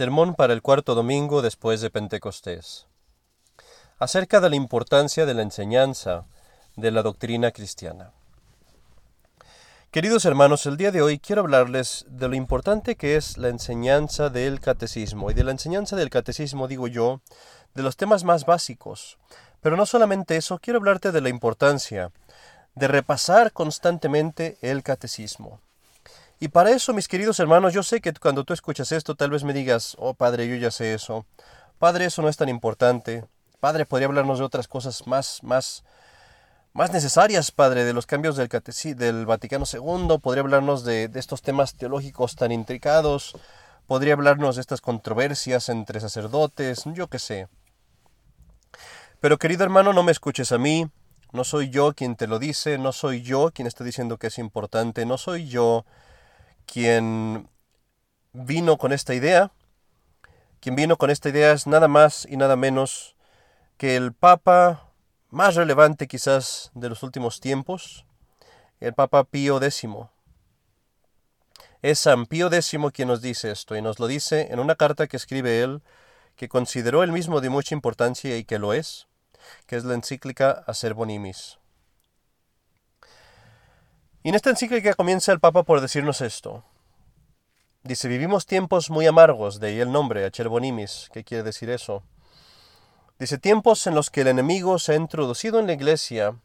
Sermón para el cuarto domingo después de Pentecostés. Acerca de la importancia de la enseñanza de la doctrina cristiana. Queridos hermanos, el día de hoy quiero hablarles de lo importante que es la enseñanza del catecismo. Y de la enseñanza del catecismo digo yo, de los temas más básicos. Pero no solamente eso, quiero hablarte de la importancia de repasar constantemente el catecismo. Y para eso, mis queridos hermanos, yo sé que cuando tú escuchas esto, tal vez me digas, oh Padre, yo ya sé eso. Padre, eso no es tan importante. Padre, podría hablarnos de otras cosas más, más, más necesarias, Padre, de los cambios del, del Vaticano II. Podría hablarnos de, de estos temas teológicos tan intricados. Podría hablarnos de estas controversias entre sacerdotes, yo qué sé. Pero querido hermano, no me escuches a mí. No soy yo quien te lo dice, no soy yo quien está diciendo que es importante, no soy yo quien vino con esta idea, quien vino con esta idea es nada más y nada menos que el Papa más relevante quizás de los últimos tiempos, el Papa Pío X. Es San Pío X quien nos dice esto, y nos lo dice en una carta que escribe él, que consideró él mismo de mucha importancia y que lo es, que es la encíclica Acer Bonimis. Y en esta encíclica comienza el Papa por decirnos esto. Dice, vivimos tiempos muy amargos, de ahí el nombre, Acherbonimis. ¿Qué quiere decir eso? Dice, tiempos en los que el enemigo se ha introducido en la iglesia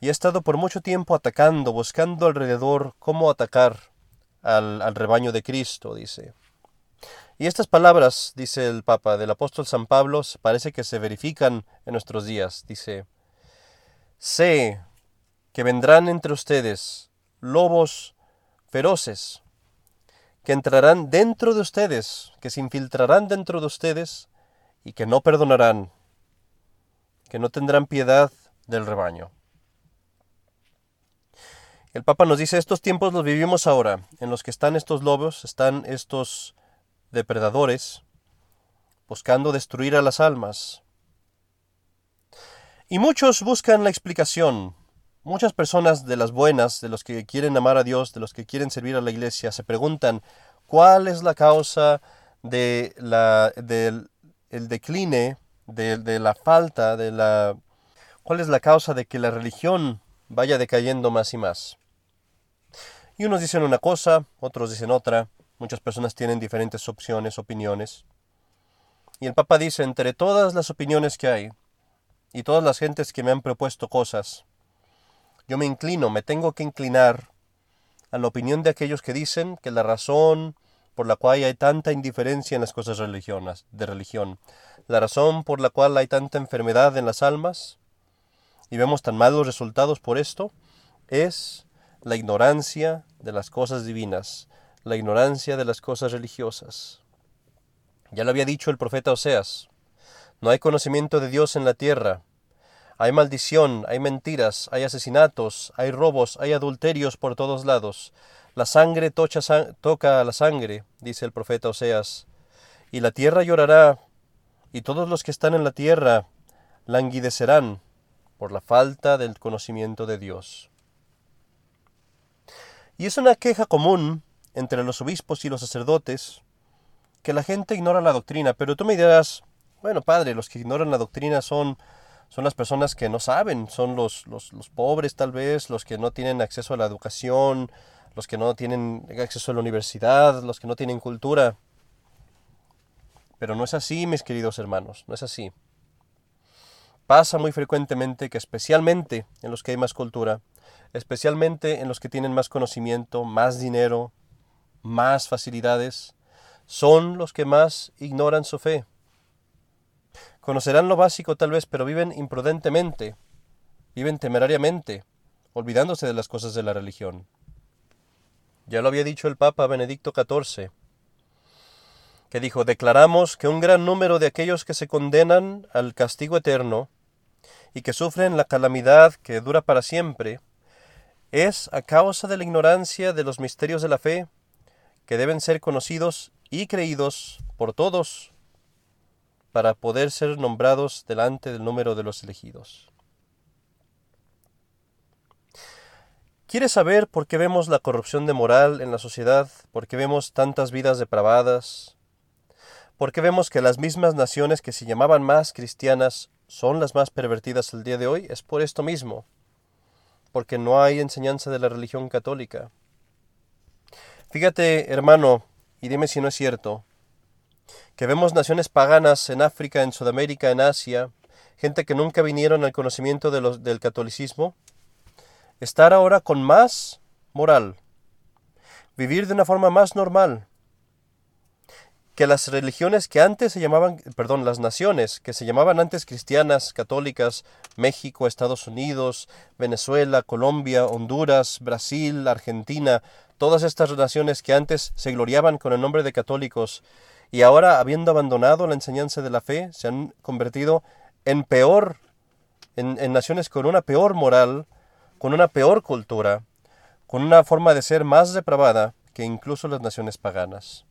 y ha estado por mucho tiempo atacando, buscando alrededor cómo atacar al, al rebaño de Cristo, dice. Y estas palabras, dice el Papa, del apóstol San Pablo, parece que se verifican en nuestros días. Dice, sé que vendrán entre ustedes lobos feroces que entrarán dentro de ustedes, que se infiltrarán dentro de ustedes y que no perdonarán, que no tendrán piedad del rebaño. El Papa nos dice, estos tiempos los vivimos ahora, en los que están estos lobos, están estos depredadores, buscando destruir a las almas. Y muchos buscan la explicación Muchas personas de las buenas, de los que quieren amar a Dios, de los que quieren servir a la iglesia, se preguntan cuál es la causa de la, del el decline, de, de la falta, de la... cuál es la causa de que la religión vaya decayendo más y más. Y unos dicen una cosa, otros dicen otra, muchas personas tienen diferentes opciones, opiniones. Y el Papa dice, entre todas las opiniones que hay, y todas las gentes que me han propuesto cosas, yo me inclino, me tengo que inclinar a la opinión de aquellos que dicen que la razón por la cual hay tanta indiferencia en las cosas religionas, de religión, la razón por la cual hay tanta enfermedad en las almas y vemos tan malos resultados por esto, es la ignorancia de las cosas divinas, la ignorancia de las cosas religiosas. Ya lo había dicho el profeta Oseas, no hay conocimiento de Dios en la tierra, hay maldición, hay mentiras, hay asesinatos, hay robos, hay adulterios por todos lados. La sangre toca a la sangre, dice el profeta Oseas. Y la tierra llorará, y todos los que están en la tierra languidecerán por la falta del conocimiento de Dios. Y es una queja común entre los obispos y los sacerdotes que la gente ignora la doctrina, pero tú me dirás, bueno, padre, los que ignoran la doctrina son son las personas que no saben, son los, los, pobres tal vez, los que no tienen acceso a la educación, los que no tienen acceso a la universidad, los que no tienen cultura. Pero no es así, mis queridos hermanos, no es así. Pasa muy frecuentemente que especialmente en los que hay más cultura, especialmente en los que tienen más conocimiento, más dinero, más facilidades, son los que más ignoran su fe. Conocerán lo básico tal vez, pero viven imprudentemente, viven temerariamente, olvidándose de las cosas de la religión. Ya lo había dicho el Papa Benedicto XIV, que dijo, declaramos que un gran número de aquellos que se condenan al castigo eterno y que sufren la calamidad que dura para siempre, es a causa de la ignorancia de los misterios de la fe, que deben ser conocidos y creídos por todos para poder ser nombrados delante del número de los elegidos. ¿Quieres saber por qué vemos la corrupción de moral en la sociedad? ¿Por qué vemos tantas vidas depravadas? ¿Por qué vemos que las mismas naciones que se llamaban más cristianas son las más pervertidas el día de hoy? Es por esto mismo, porque no hay enseñanza de la religión católica. Fíjate, hermano, y dime si no es cierto, que vemos naciones paganas en África, en Sudamérica, en Asia, gente que nunca vinieron al conocimiento del catolicismo, estar ahora con más moral, vivir de una forma más normal, que las religiones que antes se llamaban, perdón, las naciones que se llamaban antes cristianas, católicas, México, Estados Unidos, Venezuela, Colombia, Honduras, Brasil, Argentina, todas estas naciones que antes se gloriaban con el nombre de católicos y ahora, habiendo abandonado la enseñanza de la fe, se han convertido en peor, en, en naciones con una peor moral, con una peor cultura, con una forma de ser más depravada que incluso las naciones paganas.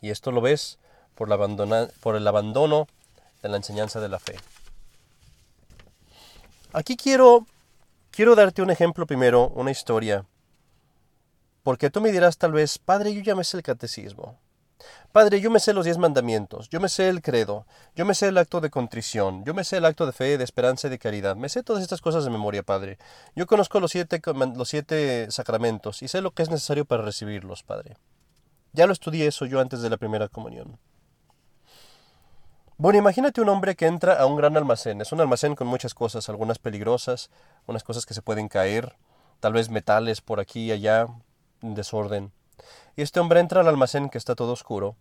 Y esto lo ves por, el abandono de la enseñanza de la fe. Aquí quiero, quiero darte un ejemplo primero, una historia. Porque tú me dirás tal vez, Padre, yo ya me el catecismo. Padre, yo me sé los diez mandamientos, yo me sé el credo, yo me sé el acto de contrición, yo me sé el acto de fe, de esperanza y de caridad. Me sé todas estas cosas de memoria, Padre. Yo conozco los siete, los siete sacramentos y sé lo que es necesario para recibirlos, Padre. Ya lo estudié eso yo antes de la primera comunión. Bueno, imagínate un hombre que entra a un gran almacén. Es un almacén con muchas cosas, algunas peligrosas, unas cosas que se pueden caer, tal vez metales por aquí y allá, en desorden. Y este hombre entra al almacén que está todo oscuro.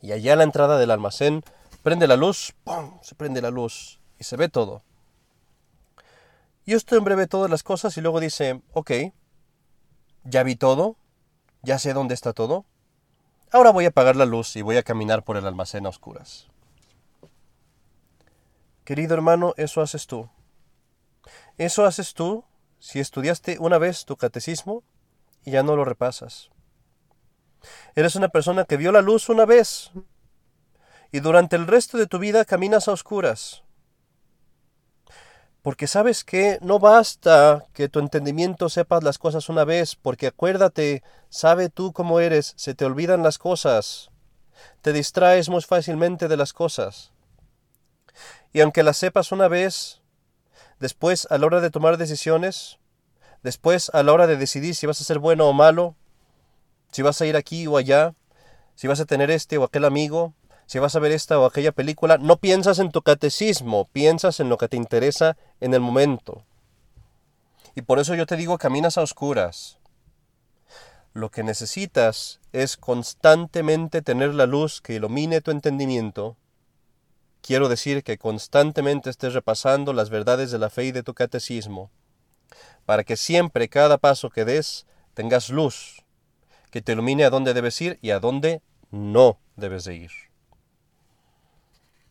Y allá a la entrada del almacén prende la luz, ¡pum! Se prende la luz y se ve todo. Y este hombre ve todas las cosas y luego dice, ok, ya vi todo, ya sé dónde está todo. Ahora voy a apagar la luz y voy a caminar por el almacén a oscuras. Querido hermano, eso haces tú. Eso haces tú si estudiaste una vez tu catecismo y ya no lo repasas. Eres una persona que vio la luz una vez y durante el resto de tu vida caminas a oscuras. Porque sabes que no basta que tu entendimiento sepas las cosas una vez, porque acuérdate, sabe tú cómo eres, se te olvidan las cosas, te distraes muy fácilmente de las cosas. Y aunque las sepas una vez, después a la hora de tomar decisiones, después a la hora de decidir si vas a ser bueno o malo, si vas a ir aquí o allá, si vas a tener este o aquel amigo, si vas a ver esta o aquella película, no piensas en tu catecismo, piensas en lo que te interesa en el momento. Y por eso yo te digo, caminas a oscuras. Lo que necesitas es constantemente tener la luz que ilumine tu entendimiento. Quiero decir que constantemente estés repasando las verdades de la fe y de tu catecismo, para que siempre cada paso que des tengas luz, que te ilumine a dónde debes ir y a dónde no debes de ir.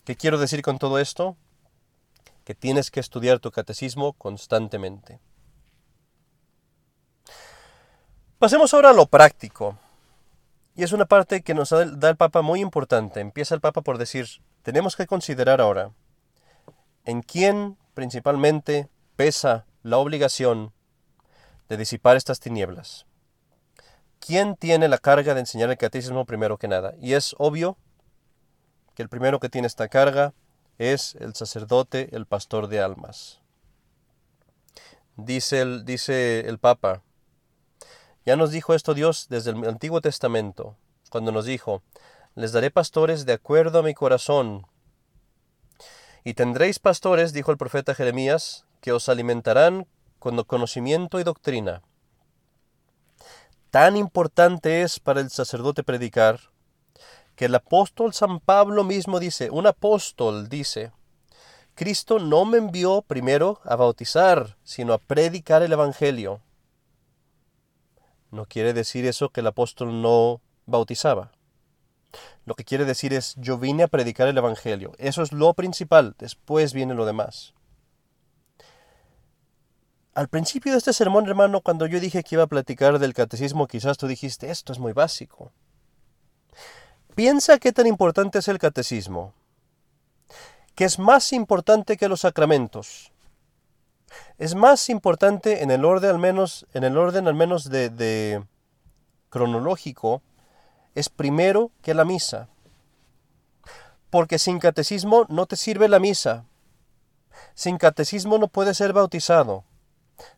¿Qué quiero decir con todo esto? Que tienes que estudiar tu catecismo constantemente. Pasemos ahora a lo práctico. Y es una parte que nos da el Papa muy importante. Empieza el Papa por decir, tenemos que considerar ahora en quién principalmente pesa la obligación de disipar estas tinieblas. ¿Quién tiene la carga de enseñar el catecismo primero que nada? Y es obvio que el primero que tiene esta carga es el sacerdote, el pastor de almas. Dice el, dice el Papa, ya nos dijo esto Dios desde el Antiguo Testamento, cuando nos dijo, les daré pastores de acuerdo a mi corazón. Y tendréis pastores, dijo el profeta Jeremías, que os alimentarán con conocimiento y doctrina. Tan importante es para el sacerdote predicar que el apóstol San Pablo mismo dice, un apóstol dice, Cristo no me envió primero a bautizar, sino a predicar el Evangelio. No quiere decir eso que el apóstol no bautizaba. Lo que quiere decir es, yo vine a predicar el Evangelio. Eso es lo principal, después viene lo demás. Al principio de este sermón, hermano, cuando yo dije que iba a platicar del catecismo, quizás tú dijiste, esto es muy básico. Piensa qué tan importante es el catecismo, que es más importante que los sacramentos. Es más importante en el orden al menos, en el orden al menos de, de cronológico, es primero que la misa. Porque sin catecismo no te sirve la misa. Sin catecismo no puedes ser bautizado.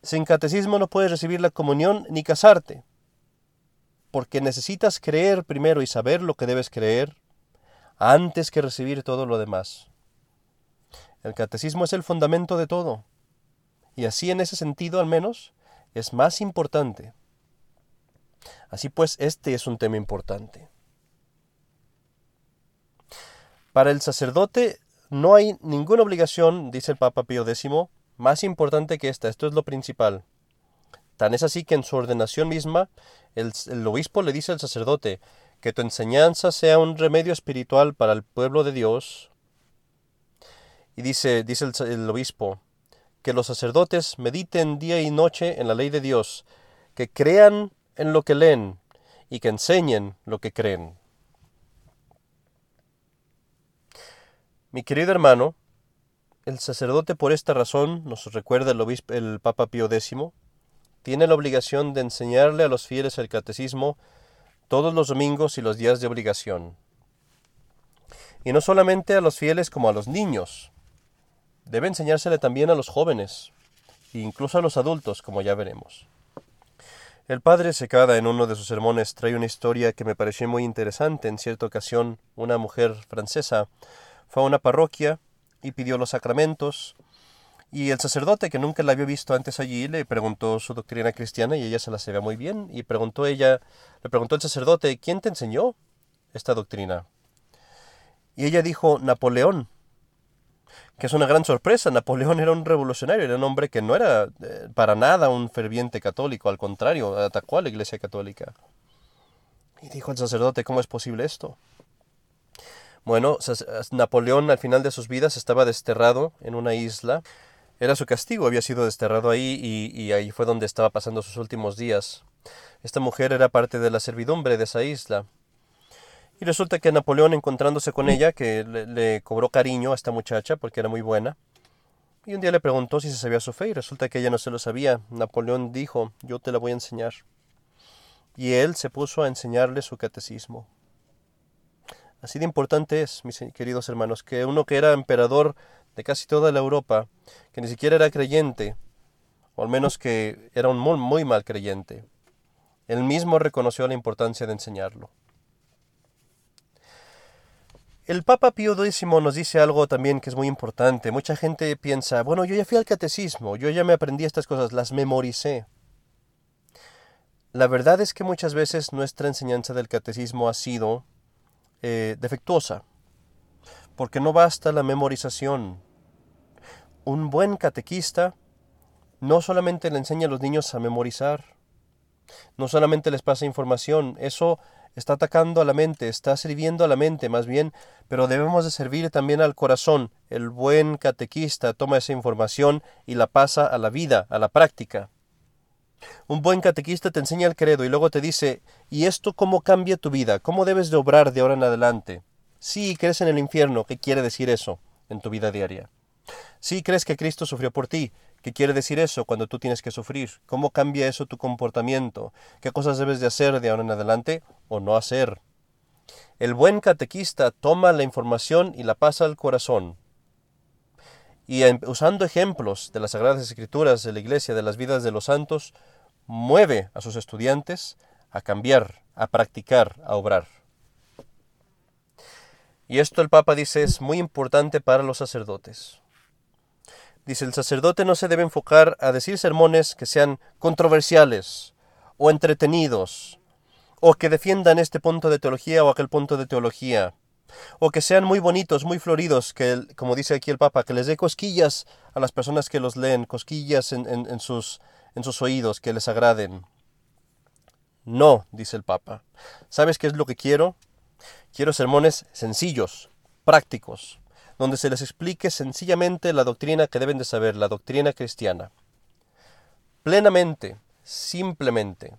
Sin catecismo no puedes recibir la comunión ni casarte. Porque necesitas creer primero y saber lo que debes creer antes que recibir todo lo demás. El catecismo es el fundamento de todo. Y así en ese sentido al menos es más importante. Así pues, este es un tema importante. Para el sacerdote no hay ninguna obligación, dice el Papa Pío X, más importante que esta. Esto es lo principal. Tan es así que en su ordenación misma, el, obispo le dice al sacerdote que tu enseñanza sea un remedio espiritual para el pueblo de Dios. Y dice, dice el obispo, que los sacerdotes mediten día y noche en la ley de Dios, que crean en lo que leen y que enseñen lo que creen. Mi querido hermano, el sacerdote por esta razón, nos recuerda el, obispo, el Papa Pío X, tiene la obligación de enseñarle a los fieles el catecismo todos los domingos y los días de obligación. Y no solamente a los fieles como a los niños, debe enseñársele también a los jóvenes, e incluso a los adultos, como ya veremos. El padre Secada en uno de sus sermones trae una historia que me pareció muy interesante. En cierta ocasión, una mujer francesa fue a una parroquia y pidió los sacramentos, y el sacerdote, que nunca la había visto antes allí, le preguntó su doctrina cristiana y ella se la sabía muy bien, y preguntó ella, le preguntó el sacerdote, ¿quién te enseñó esta doctrina? Y ella dijo, Napoleón que es una gran sorpresa. Napoleón era un revolucionario, era un hombre que no era eh, para nada un ferviente católico, al contrario, atacó a la Iglesia Católica. Y dijo el sacerdote, ¿cómo es posible esto? Bueno, Napoleón al final de sus vidas estaba desterrado en una isla. Era su castigo, había sido desterrado ahí y, ahí fue donde estaba pasando sus últimos días. Esta mujer era parte de la servidumbre de esa isla. Y resulta que Napoleón, encontrándose con ella, que le, cobró cariño a esta muchacha porque era muy buena, y un día le preguntó si se sabía su fe y resulta que ella no se lo sabía. Napoleón dijo, yo te la voy a enseñar. Y él se puso a enseñarle su catecismo. Así de importante es, mis queridos hermanos, que uno que era emperador de casi toda la Europa, que ni siquiera era creyente, o al menos que era un muy, mal creyente, él mismo reconoció la importancia de enseñarlo. El Papa Pío X nos dice algo también que es muy importante. Mucha gente piensa, bueno, yo ya fui al catecismo, yo ya me aprendí estas cosas, las memoricé. La verdad es que muchas veces nuestra enseñanza del catecismo ha sido eh, defectuosa, porque no basta la memorización. Un buen catequista no solamente le enseña a los niños a memorizar, no solamente les pasa información, eso está atacando a la mente, está sirviendo a la mente más bien, pero debemos de servir también al corazón. El buen catequista toma esa información y la pasa a la vida, a la práctica. Un buen catequista te enseña el credo y luego te dice, ¿y esto cómo cambia tu vida? ¿Cómo debes de obrar de ahora en adelante? Sí, crees en el infierno, ¿qué quiere decir eso en tu vida diaria? Sí, crees que Cristo sufrió por ti, ¿Qué quiere decir eso cuando tú tienes que sufrir? ¿Cómo cambia eso tu comportamiento? ¿Qué cosas debes de hacer de ahora en adelante o no hacer? El buen catequista toma la información y la pasa al corazón. Y usando ejemplos de las Sagradas Escrituras, de la Iglesia, de las vidas de los santos, mueve a sus estudiantes a cambiar, a practicar, a obrar. Y esto el Papa dice es muy importante para los sacerdotes. Dice, el sacerdote no se debe enfocar a decir sermones que sean controversiales o entretenidos, o que defiendan este punto de teología o aquel punto de teología, o que sean muy bonitos, muy floridos, que, como dice aquí el Papa, que les dé cosquillas a las personas que los leen, cosquillas en, sus, en sus oídos, que les agraden. No, dice el Papa. ¿Sabes qué es lo que quiero? Quiero sermones sencillos, prácticos, donde se les explique sencillamente la doctrina que deben de saber, la doctrina cristiana. Plenamente, simplemente,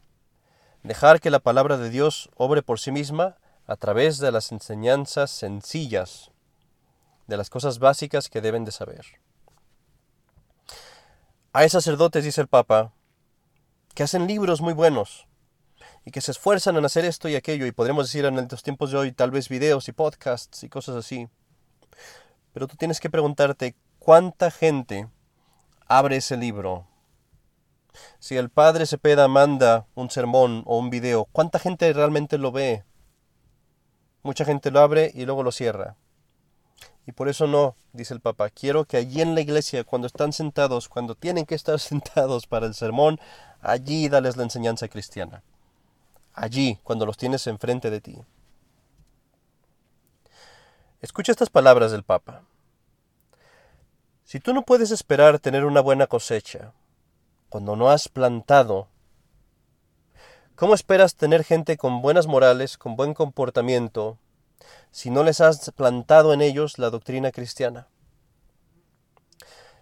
dejar que la palabra de Dios obre por sí misma a través de las enseñanzas sencillas, de las cosas básicas que deben de saber. Hay sacerdotes, dice el Papa, que hacen libros muy buenos y que se esfuerzan en hacer esto y aquello, y podremos decir en los tiempos de hoy tal vez videos y podcasts y cosas así Pero tú tienes que preguntarte cuánta gente abre ese libro. Si el padre Cepeda manda un sermón o un video, ¿cuánta gente realmente lo ve? Mucha gente lo abre y luego lo cierra. Y por eso no, dice el Papa, quiero que allí en la iglesia, cuando están sentados, cuando tienen que estar sentados para el sermón, allí dales la enseñanza cristiana. Allí, cuando los tienes enfrente de ti. Escucha estas palabras del Papa. Si tú no puedes esperar tener una buena cosecha, cuando no has plantado, ¿cómo esperas tener gente con buenas morales, con buen comportamiento, si no les has plantado en ellos la doctrina cristiana.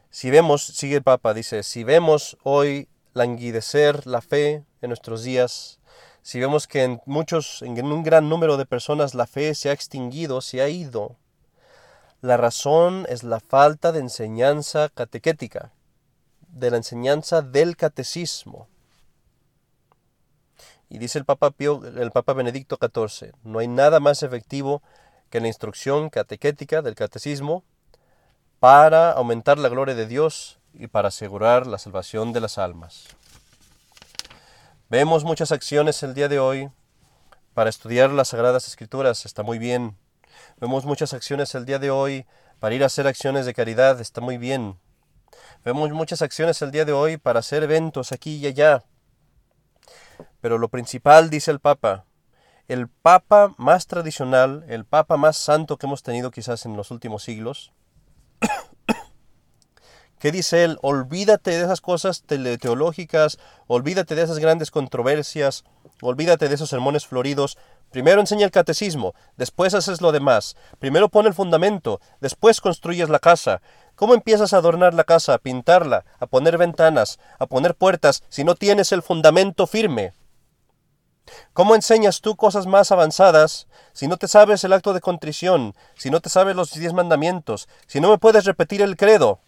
Si vemos, sigue el Papa, dice, si vemos hoy languidecer la fe en nuestros días, si vemos que en muchos, en un gran número de personas la fe se ha extinguido, se ha ido, la razón es la falta de enseñanza catequética, de la enseñanza del catecismo. Y dice el Papa, Pío, el Papa Benedicto XIV, no hay nada más efectivo que la instrucción catequética del catecismo para aumentar la gloria de Dios y para asegurar la salvación de las almas. Vemos muchas acciones el día de hoy para estudiar las Sagradas Escrituras, está muy bien. Vemos muchas acciones el día de hoy para ir a hacer acciones de caridad, está muy bien. Vemos muchas acciones el día de hoy para hacer eventos aquí y allá, pero lo principal, dice el Papa, el Papa más tradicional, el Papa más santo que hemos tenido quizás en los últimos siglos, ¿qué dice él? Olvídate de esas cosas teológicas, olvídate de esas grandes controversias, olvídate de esos sermones floridos. Primero enseña el catecismo, después haces lo demás. Primero pone el fundamento, después construyes la casa. ¿Cómo empiezas a adornar la casa, a pintarla, a poner ventanas, a poner puertas, si no tienes el fundamento firme? ¿Cómo enseñas tú cosas más avanzadas si no te sabes el acto de contrición, si no te sabes los diez mandamientos, si no me puedes repetir el credo?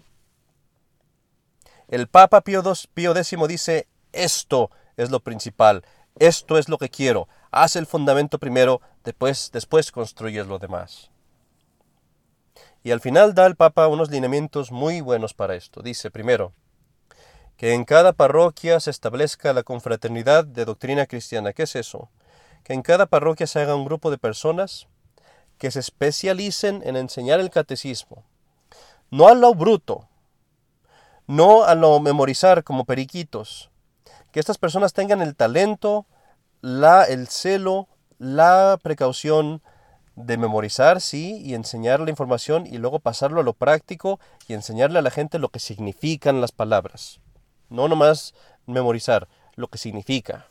El Papa Pío, X dice, esto es lo principal, esto es lo que quiero, haz el fundamento primero, después, después construyes lo demás. Y al final da el Papa unos lineamientos muy buenos para esto. Dice, primero, que en cada parroquia se establezca la confraternidad de doctrina cristiana. ¿Qué es eso? Que en cada parroquia se haga un grupo de personas que se especialicen en enseñar el catecismo. No a lo bruto, no a lo memorizar como periquitos. Que estas personas tengan el talento, la, el celo, la precaución, de memorizar, sí, y enseñar la información y luego pasarlo a lo práctico y enseñarle a la gente lo que significan las palabras. No nomás memorizar, lo que significa.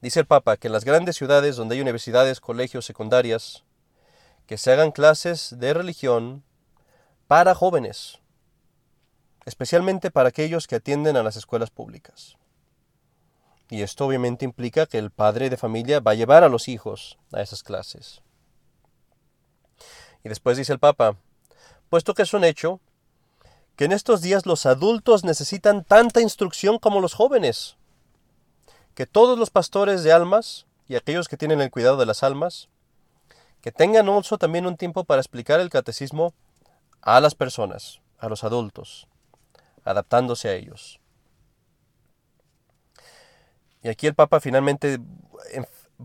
Dice el Papa que en las grandes ciudades donde hay universidades, colegios, secundarias, que se hagan clases de religión para jóvenes, especialmente para aquellos que atienden a las escuelas públicas. Y esto obviamente implica que el padre de familia va a llevar a los hijos a esas clases. Y después dice el Papa, puesto que es un hecho que en estos días los adultos necesitan tanta instrucción como los jóvenes, que todos los pastores de almas y aquellos que tienen el cuidado de las almas, que tengan también un tiempo para explicar el catecismo a las personas, a los adultos, adaptándose a ellos. Y aquí el Papa finalmente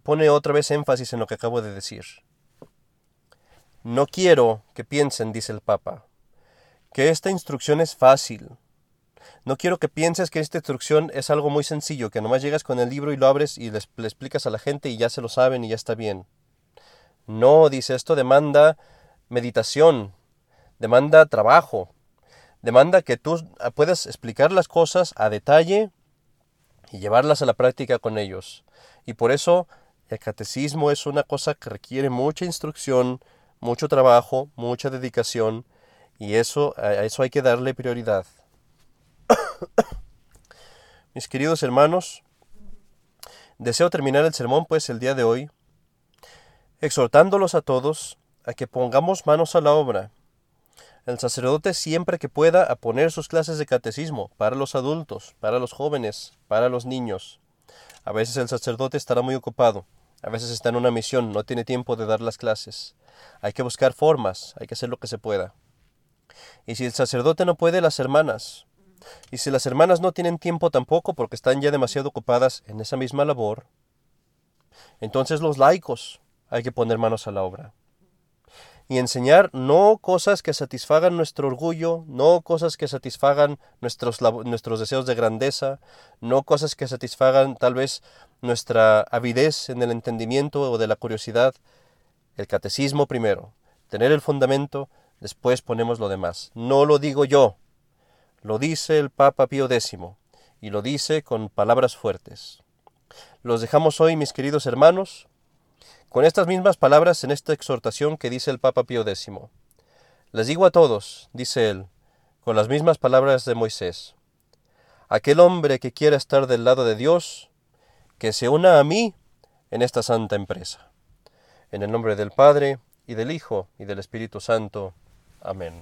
pone otra vez énfasis en lo que acabo de decir. No quiero que piensen, dice el Papa, que esta instrucción es fácil. No quiero que pienses que esta instrucción es algo muy sencillo, que nomás llegas con el libro y lo abres y le, explicas a la gente y ya se lo saben y ya está bien. No, dice, esto demanda meditación, demanda trabajo, demanda que tú puedas explicar las cosas a detalle y llevarlas a la práctica con ellos. Y por eso el catecismo es una cosa que requiere mucha instrucción, mucho trabajo, mucha dedicación, y eso, a eso hay que darle prioridad. Mis queridos hermanos, deseo terminar el sermón pues el día de hoy, exhortándolos a todos a que pongamos manos a la obra el sacerdote siempre que pueda a poner sus clases de catecismo para los adultos, para los jóvenes, para los niños. A veces el sacerdote estará muy ocupado, a veces está en una misión, no tiene tiempo de dar las clases. Hay que buscar formas, hay que hacer lo que se pueda. Y si el sacerdote no puede, las hermanas. Y si las hermanas no tienen tiempo tampoco porque están ya demasiado ocupadas en esa misma labor, entonces los laicos hay que poner manos a la obra. Y enseñar no cosas que satisfagan nuestro orgullo, no cosas que satisfagan nuestros, nuestros deseos de grandeza, no cosas que satisfagan tal vez nuestra avidez en el entendimiento o de la curiosidad. El catecismo primero, tener el fundamento, después ponemos lo demás. No lo digo yo, lo dice el Papa Pío X, y lo dice con palabras fuertes. Los dejamos hoy, mis queridos hermanos, con estas mismas palabras en esta exhortación que dice el Papa Pío X. Les digo a todos, dice él, con las mismas palabras de Moisés, aquel hombre que quiera estar del lado de Dios, que se una a mí en esta santa empresa. En el nombre del Padre, y del Hijo, y del Espíritu Santo. Amén.